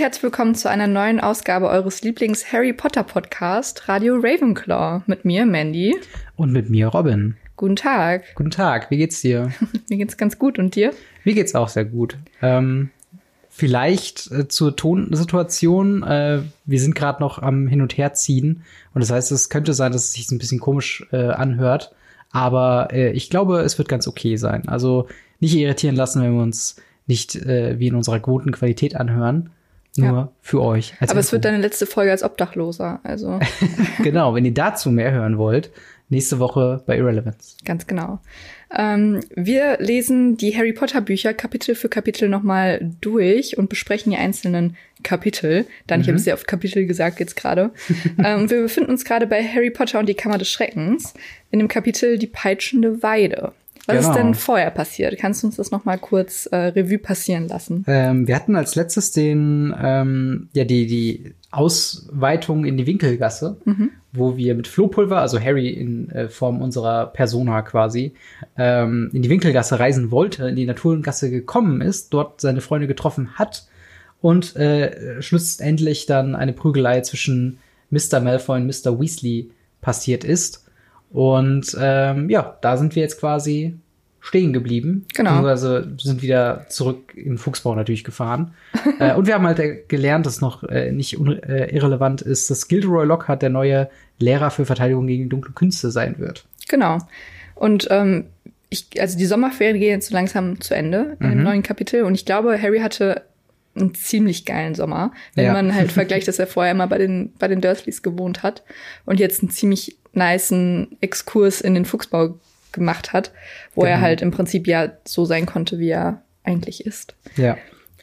Herzlich willkommen zu einer neuen Ausgabe eures Lieblings-Harry Potter Podcast, Radio Ravenclaw. Mit mir, Mandy. Und mit mir, Robin. Guten Tag. Guten Tag, wie geht's dir? mir geht's ganz gut und dir? Mir geht's auch sehr gut. Ähm, vielleicht äh, zur Tonsituation. Äh, wir sind gerade noch am Hin- und Herziehen. Und das heißt, es könnte sein, dass es sich ein bisschen komisch äh, anhört. Aber äh, ich glaube, es wird ganz okay sein. Also nicht irritieren lassen, wenn wir uns nicht äh, wie in unserer guten Qualität anhören. Nur ja. für euch. Aber Info. es wird deine letzte Folge als Obdachloser. Also. genau, wenn ihr dazu mehr hören wollt, nächste Woche bei Irrelevance. Ganz genau. Ähm, wir lesen die Harry Potter Bücher Kapitel für Kapitel nochmal durch und besprechen die einzelnen Kapitel. Dann, mhm. ich habe sehr oft Kapitel gesagt jetzt gerade. ähm, wir befinden uns gerade bei Harry Potter und die Kammer des Schreckens in dem Kapitel Die peitschende Weide. Was genau. ist denn vorher passiert? Kannst du uns das noch mal kurz äh, Revue passieren lassen? Ähm, wir hatten als letztes den ähm, ja die die Ausweitung in die Winkelgasse, mhm. wo wir mit Flohpulver, also Harry in äh, Form unserer Persona quasi, ähm, in die Winkelgasse reisen wollte, in die Naturgasse gekommen ist, dort seine Freunde getroffen hat und äh, schlussendlich dann eine Prügelei zwischen Mr. Malfoy und Mr. Weasley passiert ist. Und ähm, ja, da sind wir jetzt quasi stehen geblieben. Genau. Also sind wieder zurück in Fuchsbau natürlich gefahren. äh, und wir haben halt äh, gelernt, dass noch äh, nicht äh, irrelevant ist, dass Gilderoy Lockhart der neue Lehrer für Verteidigung gegen dunkle Künste sein wird. Genau. Und ähm, ich, also die Sommerferien gehen jetzt so langsam zu Ende mhm. dem neuen Kapitel. Und ich glaube, Harry hatte einen ziemlich geilen Sommer, wenn ja. man halt vergleicht, dass er vorher immer bei den, bei den Dursleys gewohnt hat und jetzt einen ziemlich niceen Exkurs in den Fuchsbau gemacht hat, wo genau. er halt im Prinzip ja so sein konnte, wie er eigentlich ist. Ja.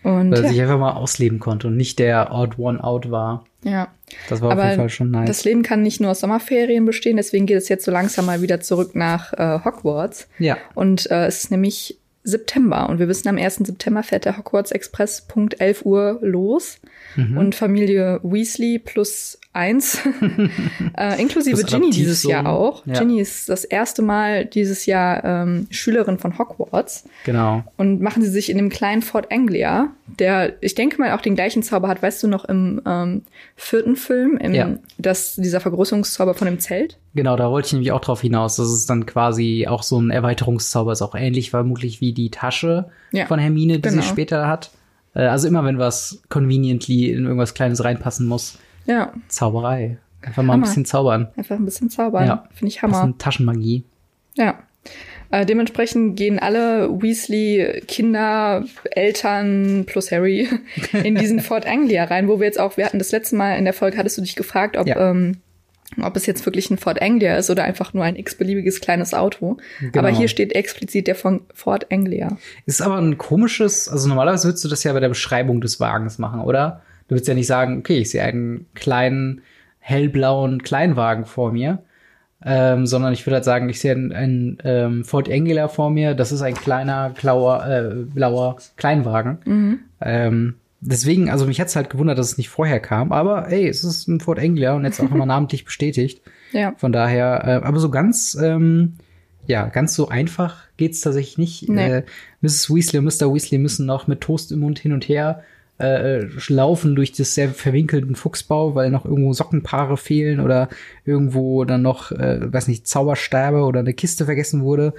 Und Weil er ja. sich einfach mal ausleben konnte und nicht der Odd One Out war. Ja. Das war Aber auf jeden Fall schon nice. Das Leben kann nicht nur aus Sommerferien bestehen, deswegen geht es jetzt so langsam mal wieder zurück nach äh, Hogwarts. Ja. Und äh, es ist nämlich September. Und wir wissen, am 1. September fährt der Hogwarts Express Punkt 11 Uhr los. Mhm. Und Familie Weasley plus eins, äh, inklusive Ginny dieses Jahr auch. Ja. Ginny ist das erste Mal dieses Jahr ähm, Schülerin von Hogwarts. Genau. Und machen sie sich in dem kleinen Fort Anglia, der, ich denke mal, auch den gleichen Zauber hat, weißt du noch, im ähm, vierten Film, im, ja. das, dieser Vergrößerungszauber von dem Zelt. Genau, da wollte ich nämlich auch drauf hinaus. Das ist dann quasi auch so ein Erweiterungszauber, ist auch ähnlich vermutlich wie die Tasche ja. von Hermine, die genau. sie später hat. Äh, also immer, wenn was conveniently in irgendwas Kleines reinpassen muss. Ja. Zauberei. Einfach mal Hammer. ein bisschen zaubern. Einfach ein bisschen zaubern. Ja. Finde ich Hammer. Bisschen Taschenmagie. Ja. Äh, dementsprechend gehen alle Weasley Kinder, Eltern plus Harry in diesen Fort Anglia rein, wo wir jetzt auch, wir hatten das letzte Mal in der Folge, hattest du dich gefragt, ob ja. ähm, ob es jetzt wirklich ein Ford Anglia ist oder einfach nur ein x-beliebiges kleines Auto. Genau. Aber hier steht explizit der von Ford Anglia. Ist aber ein komisches, also normalerweise würdest du das ja bei der Beschreibung des Wagens machen, oder? Du würdest ja nicht sagen, okay, ich sehe einen kleinen, hellblauen Kleinwagen vor mir, ähm, sondern ich würde halt sagen, ich sehe einen, einen ähm, Ford Anglia vor mir, das ist ein kleiner, blauer, äh, blauer Kleinwagen. Mhm. Ähm, deswegen, also mich hat's halt gewundert, dass es nicht vorher kam, aber ey, es ist ein Ford Anglia und jetzt auch nochmal namentlich bestätigt. Ja. Von daher, äh, aber so ganz, ähm, ja, ganz so einfach geht's tatsächlich nicht. Nee. Äh, Mrs. Weasley und Mr. Weasley müssen noch mit Toast im Mund hin und her äh, laufen durch das sehr verwinkelten Fuchsbau, weil noch irgendwo Sockenpaare fehlen oder irgendwo dann noch, äh, weiß nicht, Zauberstäbe oder eine Kiste vergessen wurde.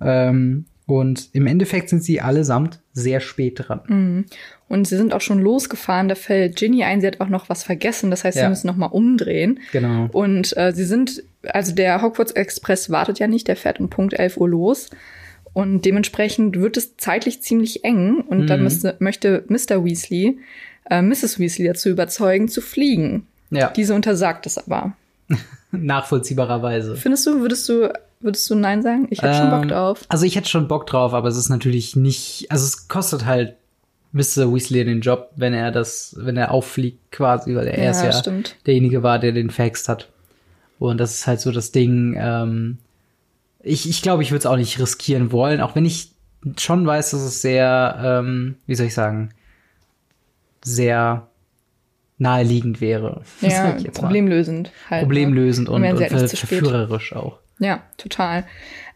Ähm, und im Endeffekt sind sie allesamt sehr spät dran. Mhm. Und sie sind auch schon losgefahren. Da fällt Ginny ein, sie hat auch noch was vergessen. Das heißt, ja. sie müssen noch mal umdrehen. Genau. Und äh, sie sind, also der Hogwarts Express wartet ja nicht, der fährt um Punkt 11 Uhr los. Und dementsprechend wird es zeitlich ziemlich eng. Und mhm. dann müsste, möchte Mr. Weasley äh, Mrs. Weasley dazu überzeugen, zu fliegen. Ja. Diese untersagt es aber. Nachvollziehbarerweise. Findest du, würdest du Würdest du Nein sagen? Ich hätte ähm, schon Bock ähm, drauf. Also ich hätte schon Bock drauf, aber es ist natürlich nicht, also es kostet halt Mr. Weasley den Job, wenn er das, wenn er auffliegt quasi, weil er ja, erst ja stimmt. derjenige war, der den faxt hat. Und das ist halt so das Ding, ähm, ich, ich glaube, ich würde es auch nicht riskieren wollen, auch wenn ich schon weiß, dass es sehr, ähm, wie soll ich sagen, sehr naheliegend wäre. Ja, problemlösend. Halt, ne? problemlösend und, und, und halt verführerisch auch. Ja, total.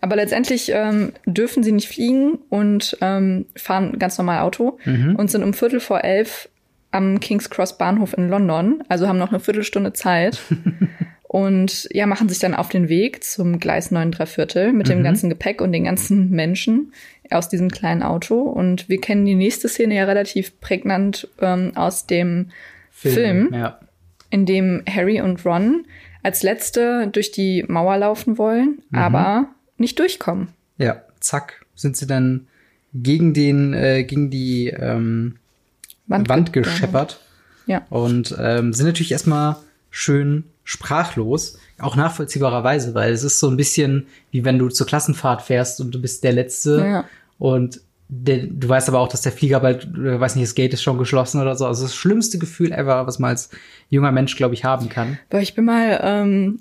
Aber letztendlich ähm, dürfen sie nicht fliegen und ähm, fahren ganz normal Auto mhm. und sind um Viertel vor elf am King's Cross Bahnhof in London, also haben noch eine Viertelstunde Zeit. und ja, machen sich dann auf den Weg zum Gleis 9 3 Viertel mit dem Mhm. ganzen Gepäck und den ganzen Menschen aus diesem kleinen Auto. Und wir kennen die nächste Szene ja relativ prägnant ähm, aus dem Film, Ja. in dem Harry und Ron als Letzte durch die Mauer laufen wollen, Mhm. aber nicht durchkommen. Ja, zack, sind sie dann gegen den, äh, gegen die ähm, Wand Wand, ge- gescheppert Ja. und ähm, sind natürlich erstmal schön sprachlos, auch nachvollziehbarerweise, weil es ist so ein bisschen wie wenn du zur Klassenfahrt fährst und du bist der Letzte Ja. und der, du weißt aber auch, dass der Flieger bald, äh, weiß nicht, das Gate ist schon geschlossen oder so. Also das schlimmste Gefühl ever, was man als junger Mensch, glaube ich, haben kann. Boah, ich bin mal ähm,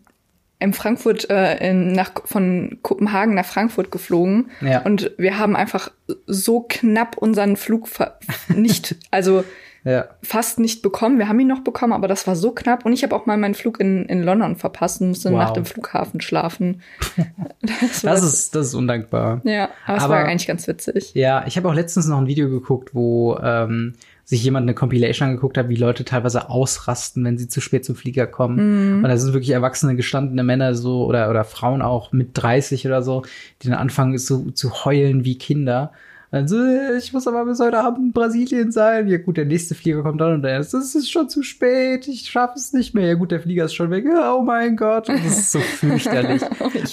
in Frankfurt, äh, in, nach, von Kopenhagen nach Frankfurt geflogen. Ja. Und wir haben einfach so knapp unseren Flug ver nicht, also Ja. fast nicht bekommen. Wir haben ihn noch bekommen, aber das war so knapp. Und ich habe auch mal meinen Flug in, in London verpasst und musste Wow. nach dem Flughafen schlafen. Das, Das ist, das ist undankbar. ja, aber es aber- war eigentlich ganz witzig. Ja, ich habe auch letztens noch ein Video geguckt, wo ähm, sich jemand eine Compilation angeguckt hat, wie Leute teilweise ausrasten, wenn sie zu spät zum Flieger kommen. Und da sind wirklich erwachsene, gestandene Männer so oder, oder Frauen auch mit 30 oder so, die dann anfangen so zu heulen wie Kinder. Also, ich muss aber bis heute Abend in Brasilien sein. Ja gut, der nächste Flieger kommt dann und dann ist, es ist schon zu spät, ich schaffe es nicht mehr. Ja gut, der Flieger ist schon weg. Oh mein Gott. Und das ist so fürchterlich.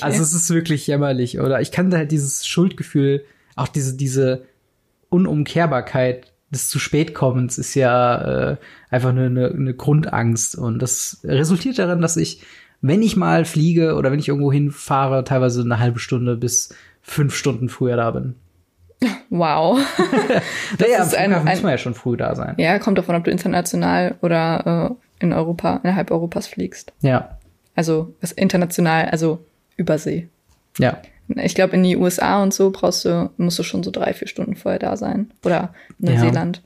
Also es ist wirklich jämmerlich. Oder ich kann halt dieses Schuldgefühl, auch diese, diese Unumkehrbarkeit des zu spät kommens ist ja äh, einfach eine, eine, eine Grundangst. Und das resultiert darin, dass ich, wenn ich mal fliege oder wenn ich irgendwo hinfahre, teilweise eine halbe Stunde bis fünf Stunden früher da bin. Wow. naja, ist am ein- ein- muss man ja schon früh da sein. ja, kommt davon, ob du international oder äh, in Europa, innerhalb Europas fliegst. Ja, Also international, also Übersee. ja. Ich glaube, in die USA und so brauchst du, musst du schon so drei, vier Stunden vorher da sein. Oder Neuseeland.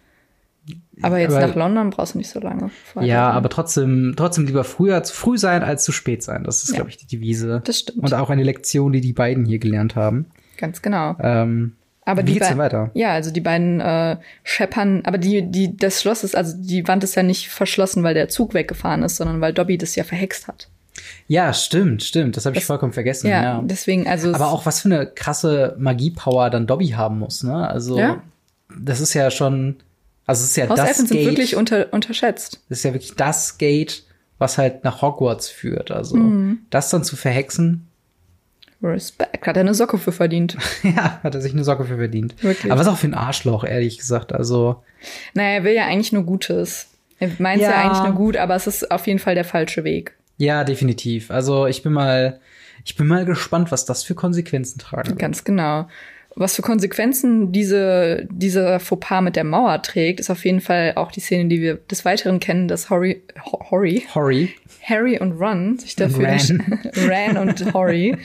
Aber jetzt Aber- nach London brauchst du nicht so lange vorher. Ja, aber trotzdem, trotzdem lieber früher zu früh sein als zu spät sein. Das ist, Ja. glaube ich, die Devise. Das stimmt. Und auch eine Lektion, die die beiden hier gelernt haben. Ganz genau. Ähm, Aber wie die geht's denn weiter? Ja, also die beiden äh, scheppern, aber die, die, das Schloss ist, also die Wand ist ja nicht verschlossen, weil der Zug weggefahren ist, sondern weil Dobby das ja verhext hat. Ja, stimmt, stimmt. Das habe ich Das- vollkommen vergessen. Ja, Ja. deswegen, also. Aber auch was für eine krasse Magiepower dann Dobby haben muss, ne? Also Ja. das ist ja schon, also es ist ja das Hauselfen sind Gate, wirklich unter, unterschätzt. das ist ja wirklich das Gate, was halt nach Hogwarts führt. Also Mhm. das dann zu verhexen, Respekt, hat er eine Socke für verdient. ja, hat er sich eine Socke für verdient. Wirklich. Aber was auch für ein Arschloch, ehrlich gesagt. Also Naja, er will ja eigentlich nur Gutes. Er meint ja. Ja. eigentlich nur gut, aber es ist auf jeden Fall der falsche Weg. ja, definitiv. Also ich bin mal, ich bin mal gespannt, was das für Konsequenzen tragen wird. Ganz genau. Was für Konsequenzen diese, dieser Fauxpas mit der Mauer trägt, ist auf jeden Fall auch die Szene, die wir des Weiteren kennen, dass Horry, Ho- Horry, Horry. Harry und Ron sich dafür Ran. Ran und Horry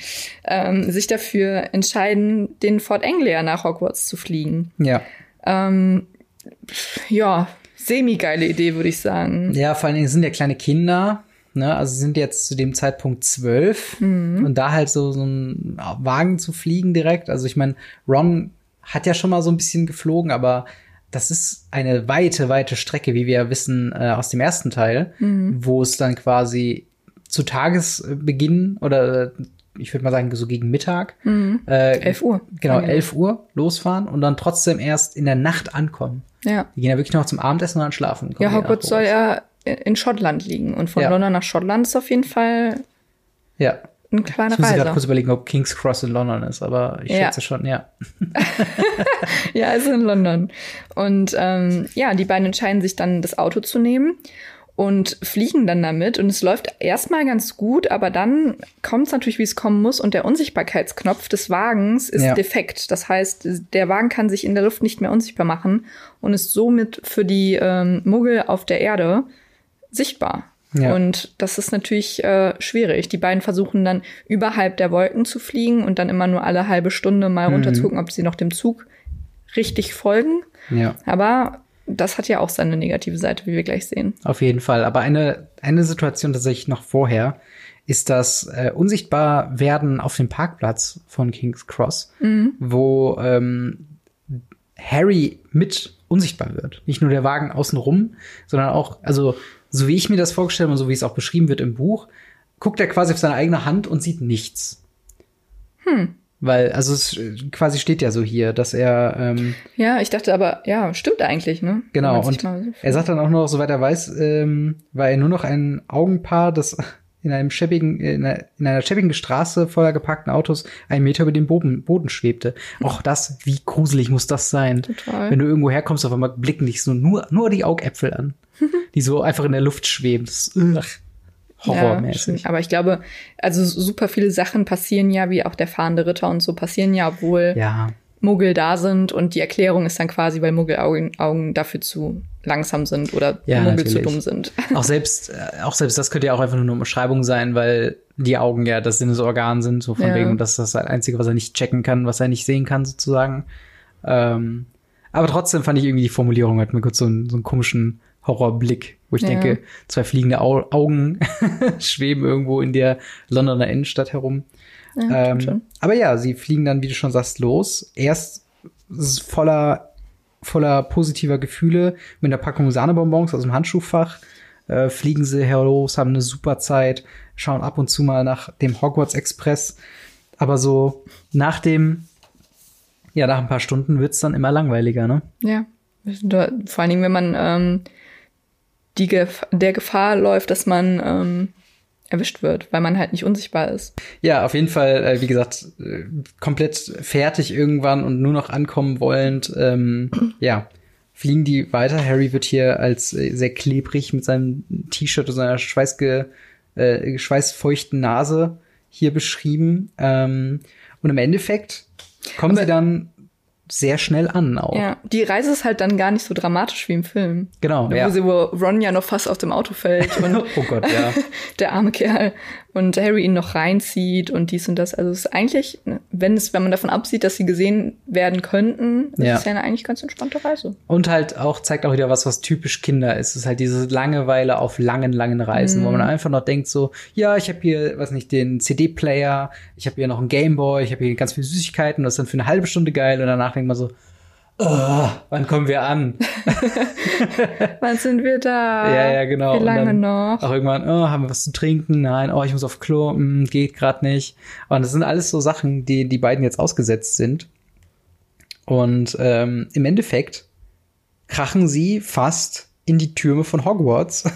ähm, sich dafür entscheiden, den Fort Anglia nach Hogwarts zu fliegen. Ja. Ähm, ja, semi-geile Idee, würde ich sagen. Ja, vor allen Dingen sind ja kleine Kinder, ne? Also sie sind jetzt zu dem Zeitpunkt zwölf und da halt so, so ein Wagen zu fliegen direkt. Also ich meine, Ron hat ja schon mal so ein bisschen geflogen, aber das ist eine weite, weite Strecke, wie wir ja wissen äh, aus dem ersten Teil, wo es dann quasi zu Tagesbeginn oder äh, ich würde mal sagen so gegen Mittag, äh, 11 Uhr. genau Angenehm. 11 Uhr losfahren und dann trotzdem erst in der Nacht ankommen. Ja. Die gehen ja wirklich noch zum Abendessen und dann schlafen. Ja, Hogwarts soll ja in Schottland liegen. Und von Ja. London nach Schottland ist auf jeden Fall Ja, eine kleine ich muss gerade Reise. kurz überlegen, ob King's Cross in London ist, aber ich Ja. schätze schon, ja. Ja, ist in London. Und ähm, ja, die beiden entscheiden sich dann, das Auto zu nehmen und fliegen dann damit. Und es läuft erstmal ganz gut, aber dann kommt es natürlich, wie es kommen muss. Und der Unsichtbarkeitsknopf des Wagens ist Ja. defekt. Das heißt, der Wagen kann sich in der Luft nicht mehr unsichtbar machen und ist somit für die ähm, Muggel auf der Erde sichtbar. Ja. Und das ist natürlich äh, schwierig. Die beiden versuchen dann überhalb der Wolken zu fliegen und dann immer nur alle halbe Stunde mal Mhm. runter zu gucken, ob sie noch dem Zug richtig folgen. Ja, Aber das hat ja auch seine negative Seite, wie wir gleich sehen. auf jeden Fall. Aber eine, eine Situation tatsächlich noch vorher ist das äh, unsichtbar werden auf dem Parkplatz von King's Cross, Mhm. wo ähm, Harry mit unsichtbar wird. Nicht nur der Wagen außenrum, sondern auch, also so wie ich mir das vorgestellt habe und so wie es auch beschrieben wird im Buch, guckt er quasi auf seine eigene Hand und sieht nichts. Hm. Weil, also es quasi steht ja so hier, dass er. Ähm, ja, ich dachte aber, ja, stimmt eigentlich, ne? Genau, und so er sagt dann auch noch, soweit er weiß, ähm, war er nur noch ein Augenpaar, das in einem schäbigen, in einer, in einer schäbigen Straße voller geparkten Autos einen Meter über dem Boden, Boden schwebte. Auch das, wie gruselig muss das sein? Total. Wenn du irgendwo herkommst, auf einmal blicken dich so nur, nur die Augäpfel an, die so einfach in der Luft schweben. Das ist, ugh, horrormäßig. Ja, aber ich glaube, also super viele Sachen passieren ja, wie auch der fahrende Ritter und so passieren ja, obwohl ja. Muggel da sind und die Erklärung ist dann quasi, weil Muggelaugen Augen dafür zu langsam sind oder ja, Muggel natürlich. zu dumm sind. Auch selbst, äh, auch selbst das könnte ja auch einfach nur eine Beschreibung sein, weil die Augen ja das Sinnesorgan sind, so von ja. wegen, dass das das Einzige, was er nicht checken kann, was er nicht sehen kann, sozusagen. Ähm, aber trotzdem fand ich irgendwie die Formulierung hat mir kurz so einen, so einen komischen Horrorblick, wo ich ja. denke, zwei fliegende Au Augen schweben irgendwo in der Londoner Innenstadt herum. Ja, ähm, aber ja, sie fliegen dann, wie du schon sagst, los. Erst voller, voller positiver Gefühle mit einer Packung Sahnebonbons aus dem Handschuhfach. Äh, fliegen sie los, haben eine super Zeit, schauen ab und zu mal nach dem Hogwarts Express. Aber so nach dem, ja, nach ein paar Stunden wird's dann immer langweiliger, ne? Ja. Vor allen Dingen, wenn man ähm, die Gef der Gefahr läuft, dass man ähm, erwischt wird, weil man halt nicht unsichtbar ist. Ja, auf jeden Fall, äh, wie gesagt, äh, komplett fertig irgendwann und nur noch ankommen wollend, ähm, ja, fliegen die weiter. Harry wird hier als äh, sehr klebrig mit seinem T-Shirt und seiner schweißge, äh, schweißfeuchten Nase hier beschrieben. Ähm, und im Endeffekt kommen Aber sie dann sehr schnell an auch. Ja, die Reise ist halt dann gar nicht so dramatisch wie im Film. Genau, wo ja. Sie, wo Ron ja noch fast auf dem Auto fällt und oh Gott, ja. der arme Kerl und Harry ihn noch reinzieht und dies und das. Also es ist eigentlich, wenn es, wenn man davon absieht, dass sie gesehen werden könnten, ja. ist es ja eine eigentlich ganz entspannte Reise. Und halt auch zeigt auch wieder was, was typisch Kinder ist. Es ist halt diese Langeweile auf langen, langen Reisen, mhm. wo man einfach noch denkt so, ja, ich habe hier, was nicht, den CD-Player, ich habe hier noch einen Gameboy, ich habe hier ganz viele Süßigkeiten, das ist dann für eine halbe Stunde geil und danach denkt man so, Oh, wann kommen wir an? wann sind wir da? Ja, ja, genau. Wie lange noch? Auch irgendwann, oh, haben wir was zu trinken? Nein, oh, ich muss auf Klo, hm, geht gerade nicht. Und das sind alles so Sachen, die die beiden jetzt ausgesetzt sind. Und ähm, im Endeffekt krachen sie fast in die Türme von Hogwarts,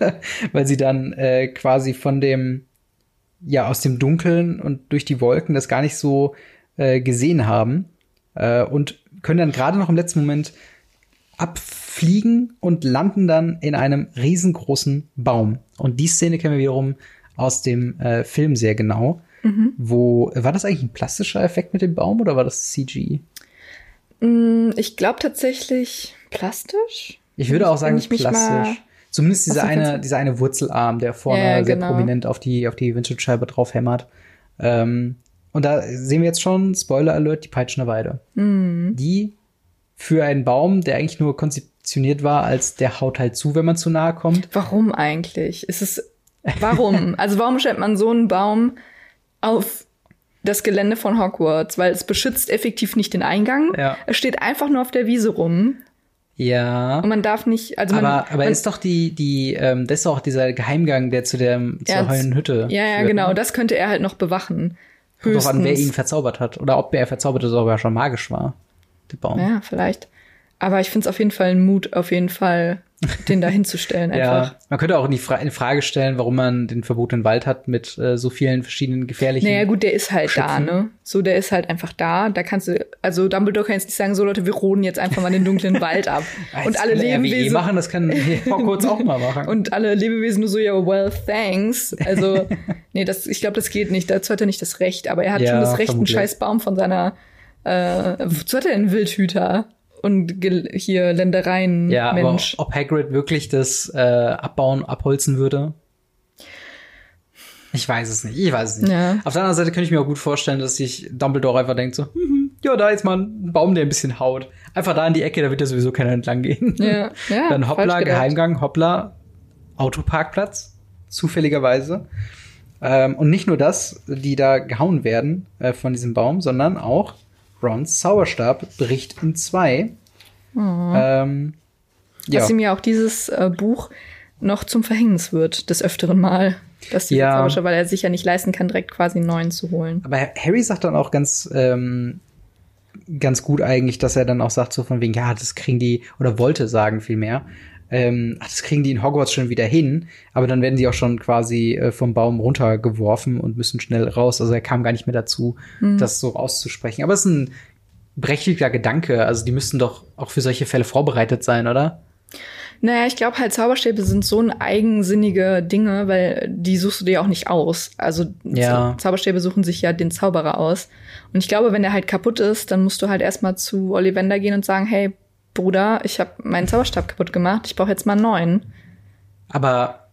weil sie dann äh, quasi von dem, ja, aus dem Dunkeln und durch die Wolken das gar nicht so äh, gesehen haben. Äh, und können dann gerade noch im letzten Moment abfliegen und landen dann in einem riesengroßen Baum. Und die Szene kennen wir wiederum aus dem äh, Film sehr genau. Mhm. Wo war das eigentlich ein plastischer Effekt mit dem Baum oder war das CG? Mm, ich glaube tatsächlich plastisch. Ich würde auch sagen plastisch. Zumindest dieser eine, dieser eine Wurzelarm, der vorne ja, sehr genau. prominent auf die, auf die Windschutzscheibe drauf hämmert. Ähm, und da sehen wir jetzt schon, Spoiler Alert, die Peitschner Weide. Mhm. Die für einen Baum, der eigentlich nur konzeptioniert war, als der haut halt zu, wenn man zu nahe kommt. Warum eigentlich? Ist es, warum? also warum stellt man so einen Baum auf das Gelände von Hogwarts? Weil es beschützt effektiv nicht den Eingang. Ja. Es steht einfach nur auf der Wiese rum. Ja. Und man darf nicht, also man, aber, aber man, ist doch die, die, ähm, das ist auch dieser Geheimgang, der zu der, zur heulen Hütte. Ja, ja, führt, genau. Ne? Das könnte er halt noch bewachen. Kommt drauf an, wer ihn verzaubert hat. Oder ob er verzaubert ist, sogar schon magisch war. Der Baum. Ja, vielleicht. Aber ich finde es auf jeden Fall ein Mut, auf jeden Fall den da hinzustellen einfach. ja, man könnte auch in, die Fra in Frage stellen, warum man den verbotenen Wald hat mit äh, so vielen verschiedenen gefährlichen. Naja, gut, der ist halt Schöpfen. da, ne? So, der ist halt einfach da. Da kannst du, also Dumbledore kann jetzt nicht sagen, so Leute, wir roden jetzt einfach mal den dunklen Wald ab. und alle Lebewesen machen, das kann Hogwarts auch mal machen. Und alle Lebewesen nur so, ja, well, thanks. Also, nee, das, ich glaube, das geht nicht. Dazu hat er nicht das Recht. Aber er hat ja, schon das Recht, vermutlich. einen scheiß Baum von seiner, äh, wozu hat er einen Wildhüter? Und hier Ländereien ja, Mensch. Aber ob Hagrid wirklich das äh, abbauen, abholzen würde? Ich weiß es nicht. Ich weiß es nicht. Ja. Auf der anderen Seite könnte ich mir auch gut vorstellen, dass sich Dumbledore einfach denkt so, hm, ja, da ist mal ein Baum, der ein bisschen haut. Einfach da in die Ecke, da wird ja sowieso keiner entlang gehen. Ja, ja, Dann hoppla, Geheimgang, hoppla, Autoparkplatz, zufälligerweise. Ähm, und nicht nur das, die da gehauen werden äh, von diesem Baum, sondern auch Rons Zauberstab bricht in zwei. Oh. Ähm, ja. Was ihm ja auch dieses äh, Buch noch zum Verhängnis wird, des öfteren Mal. Dass die Ja. Zauberstab, weil er sich ja nicht leisten kann, direkt quasi einen neuen zu holen. Aber Harry sagt dann auch ganz, ähm, ganz gut eigentlich, dass er dann auch sagt, so von wegen, ja, das kriegen die, oder wollte sagen vielmehr, ähm, ach, das kriegen die in Hogwarts schon wieder hin, aber dann werden die auch schon quasi äh, vom Baum runtergeworfen und müssen schnell raus. Also er kam gar nicht mehr dazu, das so auszusprechen. Aber es ist ein berechtigter Gedanke. Also die müssten doch auch für solche Fälle vorbereitet sein, oder? Naja, ich glaube halt, Zauberstäbe sind so ein eigensinnige Dinge, weil die suchst du dir auch nicht aus. Also Ja. Zauberstäbe suchen sich ja den Zauberer aus. Und ich glaube, wenn der halt kaputt ist, dann musst du halt erstmal zu Ollivander gehen und sagen, hey, Bruder, ich habe meinen Zauberstab kaputt gemacht, ich brauche jetzt mal einen neuen. Aber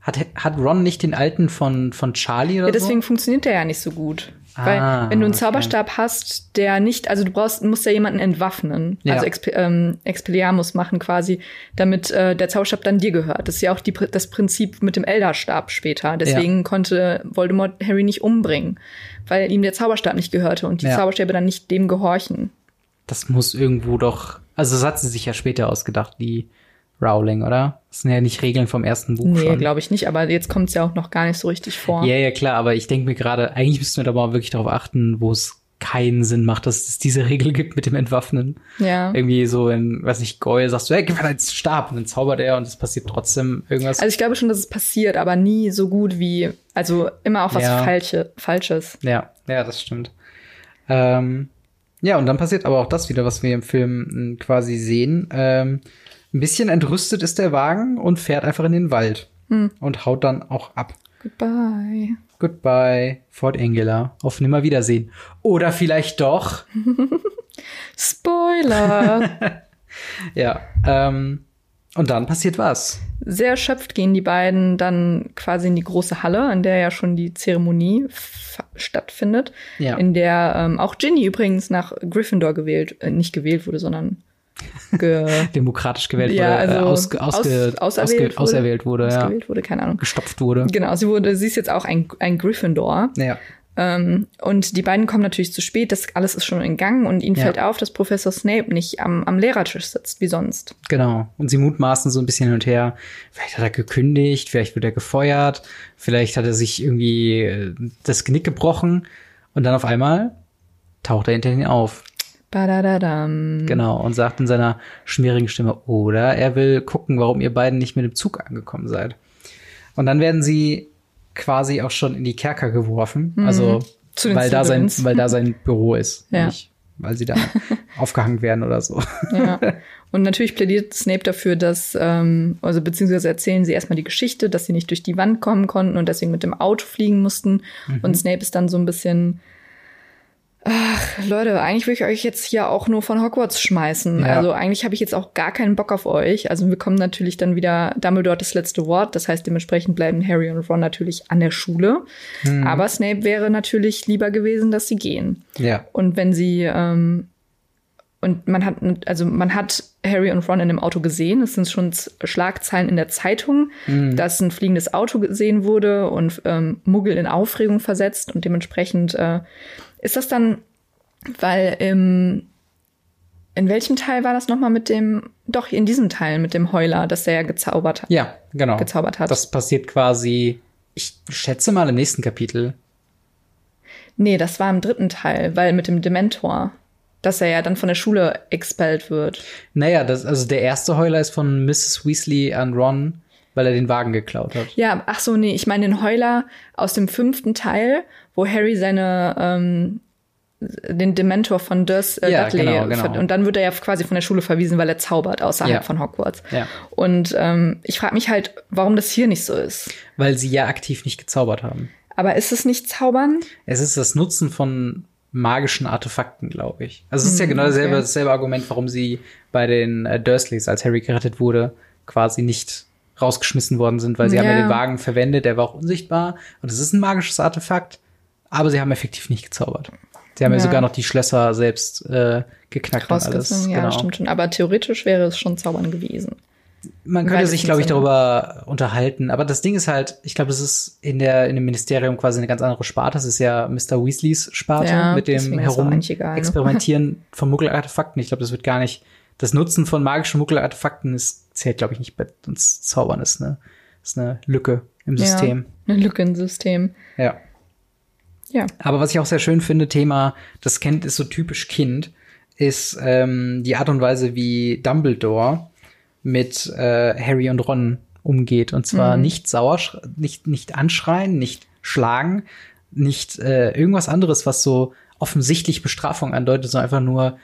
hat, hat Ron nicht den alten von, von Charlie oder Ja, deswegen so? funktioniert der ja nicht so gut. Ah, Weil wenn du einen okay. Zauberstab hast, der nicht, also du brauchst, musst ja jemanden entwaffnen, Ja. also Exp ähm, Expelliarmus machen quasi, damit äh, der Zauberstab dann dir gehört. Das ist ja auch die, das Prinzip mit dem Elderstab später. Deswegen konnte Voldemort Harry nicht umbringen, weil ihm der Zauberstab nicht gehörte und die Ja. Zauberstäbe dann nicht dem gehorchen. Das muss irgendwo doch. Also, das hat sie sich ja später ausgedacht, die Rowling, oder? Das sind ja nicht Regeln vom ersten Buch Nee, glaube ich nicht, aber jetzt kommt es ja auch noch gar nicht so richtig vor. Ja, ja, klar, aber ich denke mir gerade, eigentlich müssten wir da mal wirklich darauf achten, wo es keinen Sinn macht, dass es diese Regel gibt mit dem Entwaffnen. Ja. Irgendwie so in, weiß nicht, Goyle sagst du, hey, gib mir deinen Stab und dann zaubert er und es passiert trotzdem irgendwas. Also ich glaube schon, dass es passiert, aber nie so gut wie, also immer auch was Ja. Falsche, Falsches. ja, ja, das stimmt. Ähm, ja, und dann passiert aber auch das wieder, was wir im Film mh, quasi sehen. Ähm, ein bisschen entrüstet ist der Wagen und fährt einfach in den Wald und haut dann auch ab. Goodbye. Goodbye, Fort Angela. Auf Nimmerwiedersehen. Oder vielleicht doch. Spoiler. Ja. Ähm, und dann passiert was. Sehr erschöpft gehen die beiden dann quasi in die große Halle, in der ja schon die Zeremonie stattfindet. Ja. In der ähm, auch Ginny übrigens nach Gryffindor gewählt, äh, nicht gewählt wurde, sondern ge Demokratisch gewählt ja, wurde, also äh, ausge, ausge, aus, auserwählt, ausge, auserwählt wurde, ja. ausgewählt wurde, keine Ahnung. Gestopft wurde. Genau, sie wurde, sie ist jetzt auch ein, ein Gryffindor. Ja. Ähm, und die beiden kommen natürlich zu spät, das alles ist schon in Gang und ihnen Ja. fällt auf, dass Professor Snape nicht am, am Lehrertisch sitzt, wie sonst. Genau. Und sie mutmaßen so ein bisschen hin und her. Vielleicht hat er gekündigt, vielleicht wird er gefeuert, vielleicht hat er sich irgendwie äh, das Genick gebrochen. Und dann auf einmal taucht er hinter ihnen auf. Badadadam. Genau. Und sagt in seiner schmierigen Stimme, oder er will gucken, warum ihr beiden nicht mit dem Zug angekommen seid. Und dann werden sie quasi auch schon in die Kerker geworfen. Also, Mhm. Den weil da, sein, weil da sein Büro ist. Ja. Nicht, weil sie da aufgehangen werden oder so. Ja. Und natürlich plädiert Snape dafür, dass, ähm, also beziehungsweise erzählen sie erstmal die Geschichte, dass sie nicht durch die Wand kommen konnten und deswegen mit dem Auto fliegen mussten. Und Snape ist dann so ein bisschen, ach, Leute, eigentlich will ich euch jetzt hier auch nur von Hogwarts schmeißen. Ja. Also eigentlich habe ich jetzt auch gar keinen Bock auf euch. Also wir kommen natürlich dann wieder, Dumbledore das letzte Wort. Das heißt, dementsprechend bleiben Harry und Ron natürlich an der Schule. Aber Snape wäre natürlich lieber gewesen, dass sie gehen. ja. Und wenn sie ähm, und man hat also man hat Harry und Ron in dem Auto gesehen. Es sind schon Schlagzeilen in der Zeitung, dass ein fliegendes Auto gesehen wurde und ähm, Muggel in Aufregung versetzt und dementsprechend äh, ist das dann, weil im in welchem Teil war das nochmal mit dem, doch in diesem Teil mit dem Heuler, dass der ja gezaubert hat. Ja, genau. gezaubert hat. Das passiert quasi, ich schätze mal im nächsten Kapitel. Nee, das war im dritten Teil, weil mit dem Dementor, dass er ja dann von der Schule expelled wird. Naja, das, also der erste Heuler ist von Mrs. Weasley an Ron, weil er den Wagen geklaut hat. Ja, ach so, nee, ich meine den Heuler aus dem fünften Teil, wo Harry seine ähm, den Dementor von Durs äh, Ja, Dudley genau, genau. und dann wird er ja quasi von der Schule verwiesen, weil er zaubert außerhalb Ja. von Hogwarts. Ja. Und ähm, ich frage mich halt, warum das hier nicht so ist. Weil sie ja aktiv nicht gezaubert haben. Aber ist es nicht Zaubern? Es ist das Nutzen von magischen Artefakten, glaube ich. Also es ist ja genau dasselbe, okay. dasselbe Argument, warum sie bei den äh, Dursleys, als Harry gerettet wurde, quasi nicht rausgeschmissen worden sind, weil sie haben ja Ja. den Wagen verwendet, der war auch unsichtbar und es ist ein magisches Artefakt, aber sie haben effektiv nicht gezaubert. Sie haben ja, Ja. sogar noch die Schlösser selbst äh, geknackt und alles. Ja, genau. stimmt schon. Aber theoretisch wäre es schon Zaubern gewesen. Man könnte sich, ich glaube ich, darüber unterhalten. Aber das Ding ist halt, ich glaube, das ist in der in dem Ministerium quasi eine ganz andere Sparte. Das ist ja Mr. Weasleys Sparte Ja, mit dem eigentlich egal, ne? Herumexperimentieren von Muggelartefakten. Ich glaube, das wird gar nicht das Nutzen von magischen Muggelartefakten ist, zählt, glaube ich, nicht bei uns Zaubern, ist eine, ist eine Lücke im System. Ja, eine Lücke im System. Ja. Ja. Aber was ich auch sehr schön finde, Thema, das kennt ist so typisch Kind, ist ähm, die Art und Weise, wie Dumbledore mit äh, Harry und Ron umgeht. Und zwar Mhm. nicht sauer, nicht, nicht anschreien, nicht schlagen, nicht äh, irgendwas anderes, was so offensichtlich Bestrafung andeutet, sondern einfach nur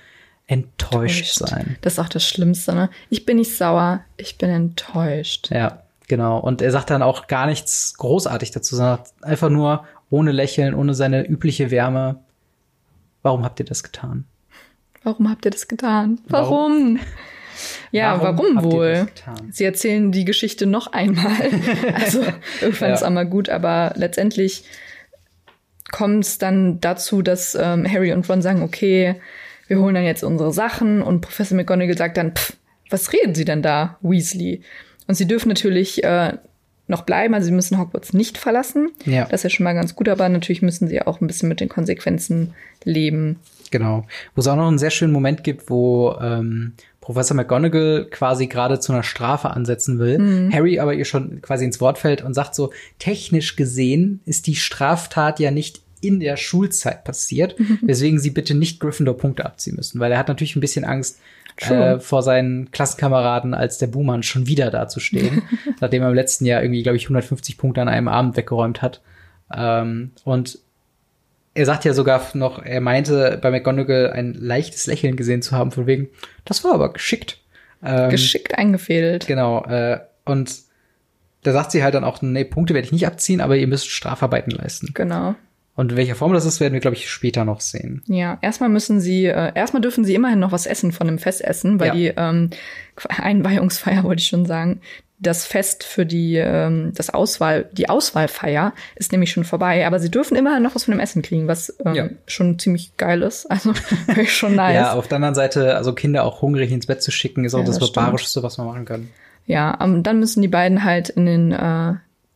enttäuscht, sein. Das ist auch das Schlimmste, ne? Ich bin nicht sauer, ich bin enttäuscht. Ja, genau. Und er sagt dann auch gar nichts großartig dazu, sondern einfach nur ohne Lächeln, ohne seine übliche Wärme. Warum habt ihr das getan? Warum habt ihr das getan? Warum? Warum? Ja, warum, ihr wohl? Sie erzählen die Geschichte noch einmal. also irgendwann Ja. ist auch mal gut, aber letztendlich kommt es dann dazu, dass ähm, Harry und Ron sagen, okay, wir holen dann jetzt unsere Sachen und Professor McGonagall sagt dann, pff, was reden Sie denn da, Weasley? Und sie dürfen natürlich äh, noch bleiben, also sie müssen Hogwarts nicht verlassen. Ja. Das ist ja schon mal ganz gut, aber natürlich müssen sie auch ein bisschen mit den Konsequenzen leben. Genau. Wo es auch noch einen sehr schönen Moment gibt, wo ähm, Professor McGonagall quasi gerade zu einer Strafe ansetzen will. Mhm. Harry aber ihr schon quasi ins Wort fällt und sagt so, technisch gesehen ist die Straftat ja nicht in der Schulzeit passiert, Mhm. weswegen sie bitte nicht Gryffindor Punkte abziehen müssen, weil er hat natürlich ein bisschen Angst äh, vor seinen Klassenkameraden als der Buhmann schon wieder dazustehen, nachdem er im letzten Jahr irgendwie, glaube ich, 150 Punkte an einem Abend weggeräumt hat. Ähm, und er sagt ja sogar noch, er meinte bei McGonagall ein leichtes Lächeln gesehen zu haben, von wegen, das war aber geschickt. Ähm, Geschickt eingefädelt. Genau. Äh, und da sagt sie halt dann auch, nee, Punkte werde ich nicht abziehen, aber ihr müsst Strafarbeiten leisten. Genau. Und in welcher Form das ist, werden wir, glaube ich, später noch sehen. Ja, erstmal müssen sie, äh, erstmal dürfen sie immerhin noch was essen von dem Fest essen, weil Ja. die ähm, Einweihungsfeier wollte ich schon sagen. Das Fest für die ähm, das Auswahl, die Auswahlfeier ist nämlich schon vorbei, aber sie dürfen immerhin noch was von dem Essen kriegen, was ähm, Ja. schon ziemlich geil ist. Also schon nice. Ja, auf der anderen Seite, also Kinder auch hungrig ins Bett zu schicken, ist auch Ja, das das. Barbarischste, was man machen kann. Ja, ähm, dann müssen die beiden halt in den äh,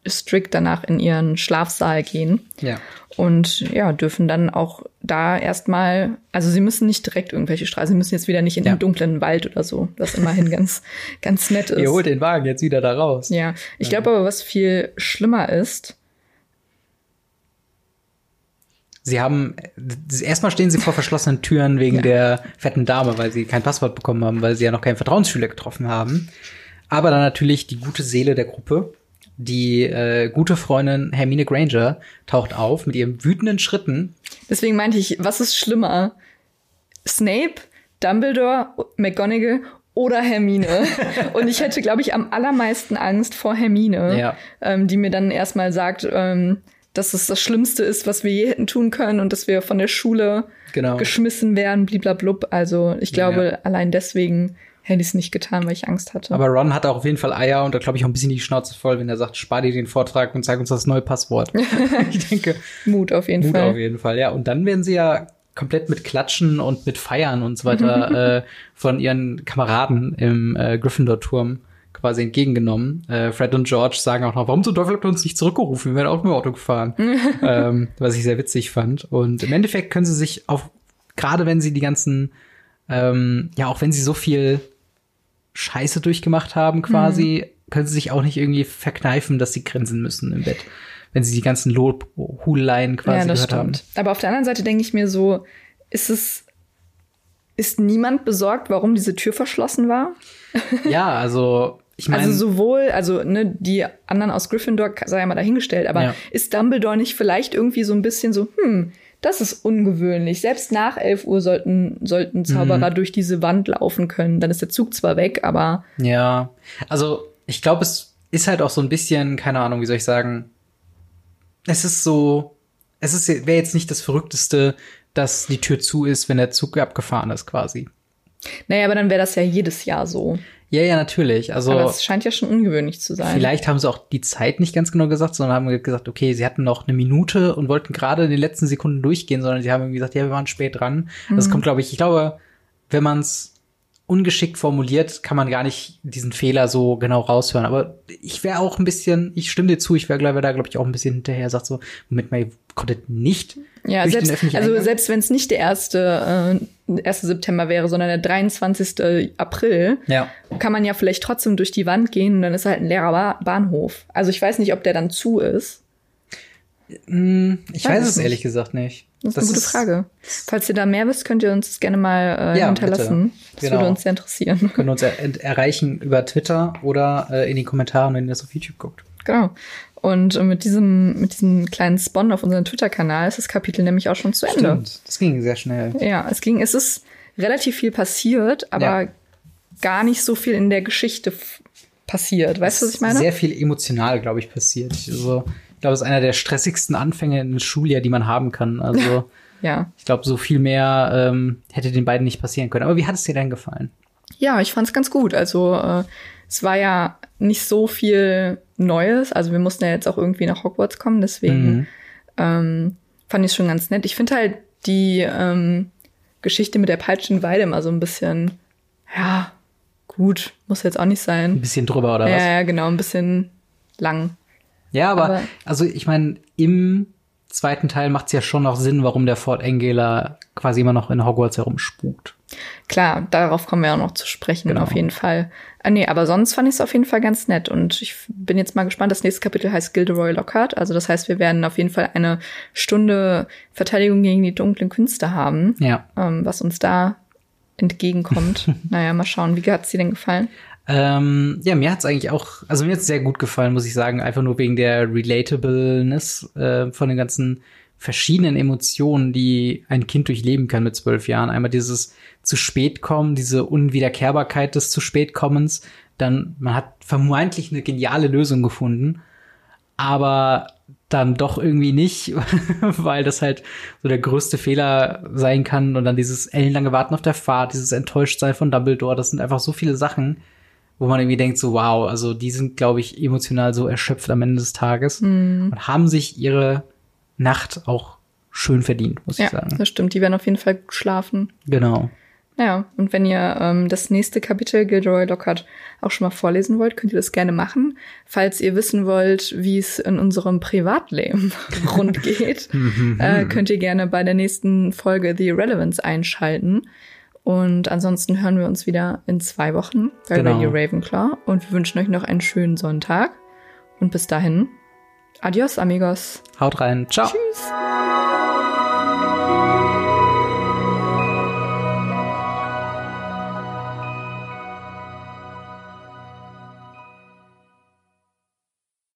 strikt danach in ihren Schlafsaal gehen. Ja. Und ja, dürfen dann auch da erstmal, also sie müssen nicht direkt irgendwelche Straßen, sie müssen jetzt wieder nicht in Ja. den dunklen Wald oder so, was immerhin ganz, ganz nett ist. Ihr holt den Wagen jetzt wieder da raus. Ja, ich glaube aber, was viel schlimmer ist, Sie haben, erstmal stehen sie vor verschlossenen Türen wegen Ja. der fetten Dame, weil sie kein Passwort bekommen haben, weil sie ja noch keinen Vertrauensschüler getroffen haben. Aber dann natürlich die gute Seele der Gruppe, die äh, gute Freundin Hermine Granger taucht auf mit ihren wütenden Schritten. deswegen meinte ich, was ist schlimmer? Snape, Dumbledore, McGonagall oder Hermine? Und ich hätte, glaube ich, am allermeisten Angst vor Hermine, Ja. ähm, die mir dann erstmal sagt, ähm, dass es das Schlimmste ist, was wir je hätten tun können und dass wir von der Schule Genau. geschmissen werden, bliblablub. Also ich glaube, Ja. allein deswegen hätte ich es nicht getan, weil ich Angst hatte. Aber Ron hat auch auf jeden Fall Eier und da glaube ich auch ein bisschen die Schnauze voll, wenn er sagt, spar dir den Vortrag und zeig uns das neue Passwort. ich denke, Mut auf jeden Mut Fall. auf jeden Fall, ja. Und dann werden sie ja komplett mit Klatschen und mit Feiern und so weiter äh, von ihren Kameraden im äh, Gryffindor-Turm quasi entgegengenommen. Äh, Fred und George sagen auch noch, warum zum Teufel habt ihr uns nicht zurückgerufen? Wir wären auch mit dem Auto gefahren. ähm, was ich sehr witzig fand. Und im Endeffekt können sie sich auf, gerade wenn sie die ganzen, ähm, ja, auch wenn sie so viel Scheiße durchgemacht haben quasi, können sie sich auch nicht irgendwie verkneifen, dass sie grinsen müssen im Bett. Wenn sie die ganzen Lobhudeleien quasi ja, das gehört haben. stimmt. Aber auf der anderen Seite denke ich mir so, ist es, ist niemand besorgt, warum diese Tür verschlossen war? Ja, also ich meine, Also sowohl, also ne, die anderen aus Gryffindor sei ja mal dahingestellt, aber Ja. ist Dumbledore nicht vielleicht irgendwie so ein bisschen so, hm, das ist ungewöhnlich. Selbst nach 11 Uhr sollten, sollten Zauberer durch diese Wand laufen können. Dann ist der Zug zwar weg, aber ja, also ich glaube, es ist halt auch so ein bisschen, keine Ahnung, wie soll ich sagen, es ist so, es ist wäre jetzt nicht das Verrückteste, dass die Tür zu ist, wenn der Zug abgefahren ist quasi. naja, aber dann wäre das ja jedes Jahr so. Ja, ja, natürlich. Also aber es scheint ja schon ungewöhnlich zu sein. Vielleicht haben sie auch die Zeit nicht ganz genau gesagt, sondern haben gesagt, okay, sie hatten noch eine Minute und wollten gerade in den letzten Sekunden durchgehen, sondern sie haben irgendwie gesagt, ja, wir waren spät dran. Das kommt, glaube ich, ich glaube, wenn man es ungeschickt formuliert, kann man gar nicht diesen Fehler so genau raushören. Aber ich wäre auch ein bisschen, ich stimme dir zu, ich wäre, glaube da, glaube ich, auch ein bisschen hinterher, sagt so, Moment mal, ihr konntet nicht Ja, selbst, also Eingang. selbst wenn es nicht der erste, äh, 1. September wäre, sondern der 23. April, Ja. kann man ja vielleicht trotzdem durch die Wand gehen und dann ist halt ein leerer ba Bahnhof. Also ich weiß nicht, ob der dann zu ist. Hm, ich Weiß weiß es ehrlich gesagt nicht. Das ist eine gute Frage. Falls ihr da mehr wisst, könnt ihr uns das gerne mal äh, Ja, hinterlassen. Das Genau. würde uns sehr interessieren. Können uns er erreichen über Twitter oder äh, in die Kommentare, wenn ihr das auf YouTube guckt. Genau. Und mit diesem, mit diesem kleinen Spawn auf unserem Twitter-Kanal ist das Kapitel nämlich auch schon zu Ende. Stimmt. Das ging sehr schnell. Ja, es ging, es ist relativ viel passiert, aber Ja. gar nicht so viel in der Geschichte passiert. Weißt du, was ich meine? Sehr viel emotional, glaube ich, passiert. Also, ich glaube, es ist einer der stressigsten Anfänge in einem Schuljahr, die man haben kann. Also, ja. ich glaube, so viel mehr ähm, hätte den beiden nicht passieren können. Aber wie hat es dir denn gefallen? Ja, ich fand's ganz gut. Also äh, es war ja nicht so viel Neues. Also wir mussten ja jetzt auch irgendwie nach Hogwarts kommen, deswegen Mhm. ähm, fand ich schon ganz nett. Ich finde halt die ähm, Geschichte mit der Peitschenweide immer so ein bisschen, ja, gut, muss jetzt auch nicht Ein sein. bisschen drüber oder Ja, was? ja, genau, ein bisschen lang. Ja, aber, Aber- also ich meine, im zweiten Teil macht es ja schon noch Sinn, warum der Fort Angela quasi immer noch in Hogwarts herumspukt. Klar, darauf kommen wir auch noch zu sprechen, Genau. auf jeden Fall. Ah, nee, aber sonst fand ich es auf jeden Fall ganz nett und ich bin jetzt mal gespannt. Das nächste Kapitel heißt Gilderoy Lockhart. Also das heißt, wir werden auf jeden Fall eine Stunde Verteidigung gegen die dunklen Künste haben, Ja. ähm, was uns da entgegenkommt. naja, mal schauen, wie hat's dir denn gefallen? Ähm, ja, mir hat's eigentlich auch, also mir hat's sehr gut gefallen, muss ich sagen, einfach nur wegen der Relatableness äh, von den ganzen verschiedenen Emotionen, die ein Kind durchleben kann mit zwölf Jahren. Einmal dieses zu spät kommen, diese Unwiederkehrbarkeit des zu spät kommens. Dann, man hat vermeintlich eine geniale Lösung gefunden, aber dann doch irgendwie nicht, weil das halt so der größte Fehler sein kann und dann dieses ellenlange Warten auf der Fahrt, dieses Enttäuschtsein von Dumbledore, das sind einfach so viele Sachen, wo man irgendwie denkt so, wow, also die sind, glaube ich, emotional so erschöpft am Ende des Tages und haben sich ihre Nacht auch schön verdient, muss Ja, ich sagen. das stimmt. Die werden auf jeden Fall gut schlafen. Genau. Ja, und wenn ihr ähm, das nächste Kapitel Gilderoy Lockhart auch schon mal vorlesen wollt, könnt ihr das gerne machen. Falls ihr wissen wollt, wie es in unserem Privatleben rund geht, äh, könnt ihr gerne bei der nächsten Folge The Irrelevance einschalten. Und ansonsten hören wir uns wieder in zwei Wochen bei Genau. Radio Ravenclaw. Und wir wünschen euch noch einen schönen Sonntag. Und bis dahin, adios, amigos. Haut rein. Ciao. Tschüss.